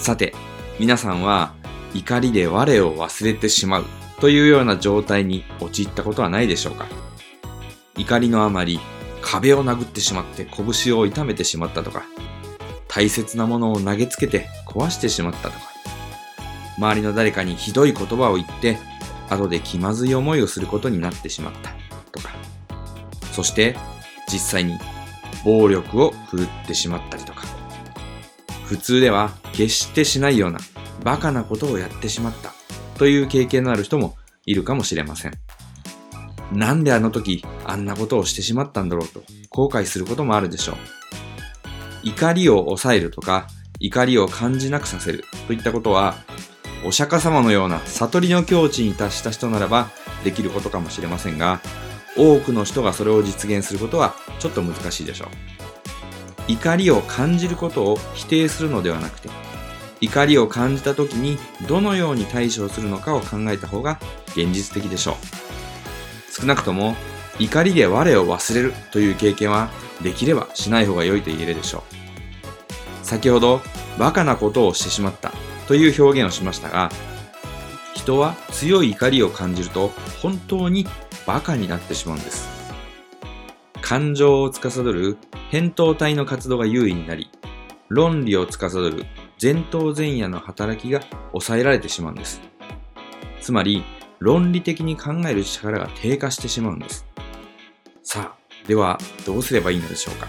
さて、皆さんは怒りで我を忘れてしまうというような状態に陥ったことはないでしょうか？怒りのあまり壁を殴ってしまって拳を痛めてしまったとか、大切なものを投げつけて壊してしまったとか、周りの誰かにひどい言葉を言って後で気まずい思いをすることになってしまったとか、そして実際に暴力を振るってしまったりとか、普通では決してしないようなバカなことをやってしまったという経験のある人もいるかもしれません。なんであの時あんなことをしてしまったんだろうと後悔することもあるでしょう。怒りを抑えるとか怒りを感じなくさせるといったことはお釈迦様のような悟りの境地に達した人ならばできることかもしれませんが多くの人がそれを実現することはちょっと難しいでしょう。怒りを感じることを否定するのではなくて、怒りを感じた時にどのように対処するのかを考えた方が現実的でしょう。少なくとも怒りで我を忘れるという経験はできればしない方が良いと言えるでしょう。先ほどバカなことをしてしまったという表現をしましたが、人は強い怒りを感じると本当にバカになってしまうんです。感情を司る扁桃体の活動が優位になり、論理を司る前頭前野の働きが抑えられてしまうんです。つまり、論理的に考える力が低下してしまうんです。さあ、ではどうすればいいのでしょうか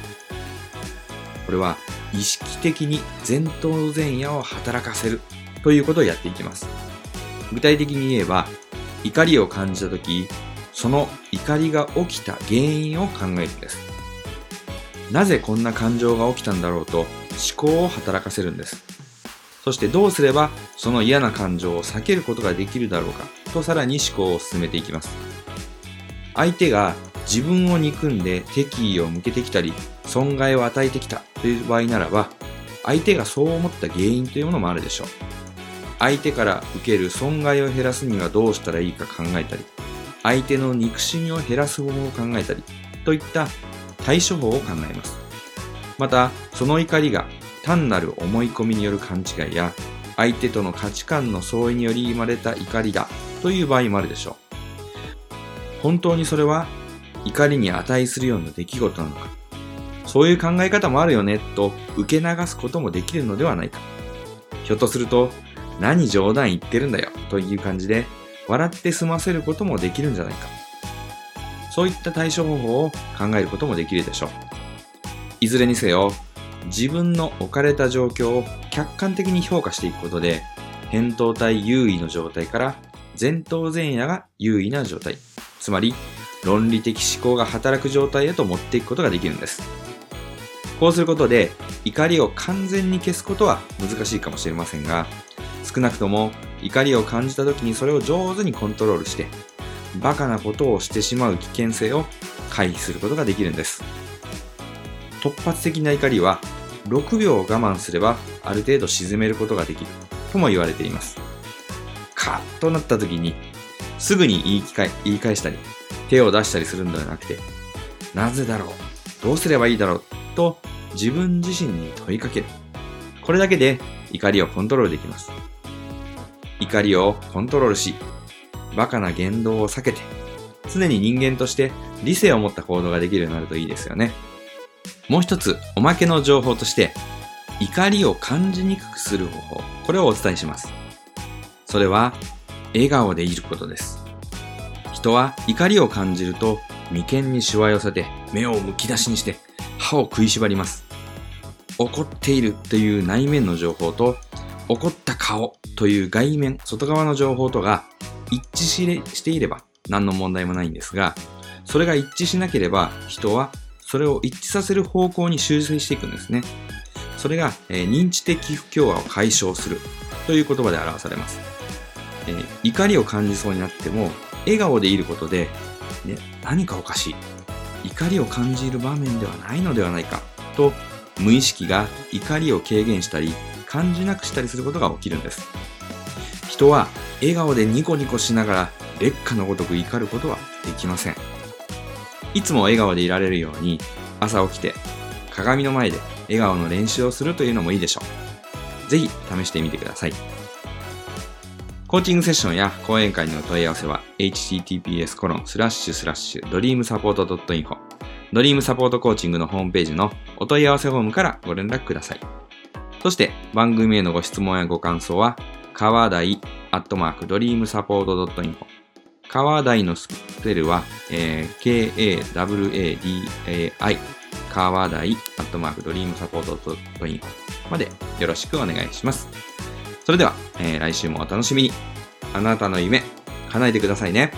これは意識的に前頭前野を働かせるということをやっていきます。具体的に言えば、怒りを感じたとき、その怒りが起きた原因を考えるんです。なぜこんな感情が起きたんだろうと思考を働かせるんです。そしてどうすればその嫌な感情を避けることができるだろうかとさらに思考を進めていきます。相手が自分を憎んで敵意を向けてきたり損害を与えてきたという場合ならば相手がそう思った原因というものもあるでしょう。相手から受ける損害を減らすにはどうしたらいいか考えたり相手の憎しみを減らす方法を考えたりといった対処法を考えます。また、その怒りが単なる思い込みによる勘違いや相手との価値観の相違により生まれた怒りだという場合もあるでしょう。本当にそれは怒りに値するような出来事なのか、そういう考え方もあるよねと受け流すこともできるのではないか。ひょっとすると、何冗談言ってるんだよという感じで笑って済ませることもできるんじゃないか。そういった対処方法を考えることもできるでしょう。いずれにせよ、自分の置かれた状況を客観的に評価していくことで、扁桃体優位の状態から前頭前野が優位な状態、つまり論理的思考が働く状態へと持っていくことができるんです。こうすることで怒りを完全に消すことは難しいかもしれませんが、少なくとも怒りを感じた時にそれを上手にコントロールして、バカなことをしてしまう危険性を回避することができるんです。突発的な怒りは6秒我慢すればある程度沈めることができるとも言われています。カッとなった時にすぐに言い返言い返したり手を出したりするのではなくてなぜだろう？どうすればいいだろう？と自分自身に問いかける。これだけで怒りをコントロールできます。怒りをコントロールし、バカな言動を避けて、常に人間として理性を持った行動ができるようになるといいですよね。もう一つ、おまけの情報として、怒りを感じにくくする方法、これをお伝えします。それは、笑顔でいることです。人は怒りを感じると、眉間にしわ寄せて、目をむき出しにして、歯を食いしばります。怒っているという内面の情報と、怒った顔という外面、外側の情報とが一致していれば何の問題もないんですが、それが一致しなければ人はそれを一致させる方向に修正していくんですね。それが、えー認知的不協和を解消するという言葉で表されます。えー怒りを感じそうになっても、笑顔でいることで、ね、何かおかしい。怒りを感じる場面ではないのではないかと、無意識が怒りを軽減したり、感じなくしたりすることが起きるんです。人は笑顔でニコニコしながら劣化のごとく怒ることはできません。いつも笑顔でいられるように朝起きて鏡の前で笑顔の練習をするというのもいいでしょう。ぜひ試してみてください。コーチングセッションや講演会のお問い合わせは https コロンスラッシュスラッシュドリームサポート .info ドリームサポートコーチングのホームページのお問い合わせフォームからご連絡ください。そして番組へのご質問やご感想は川台アットマークドリームサポート .info 川台のスペルは、えー K-A-W-A-D-A-I 川台アットマークドリームサポート .info までよろしくお願いします。それでは、えー来週もお楽しみに。あなたの夢、叶えてくださいね。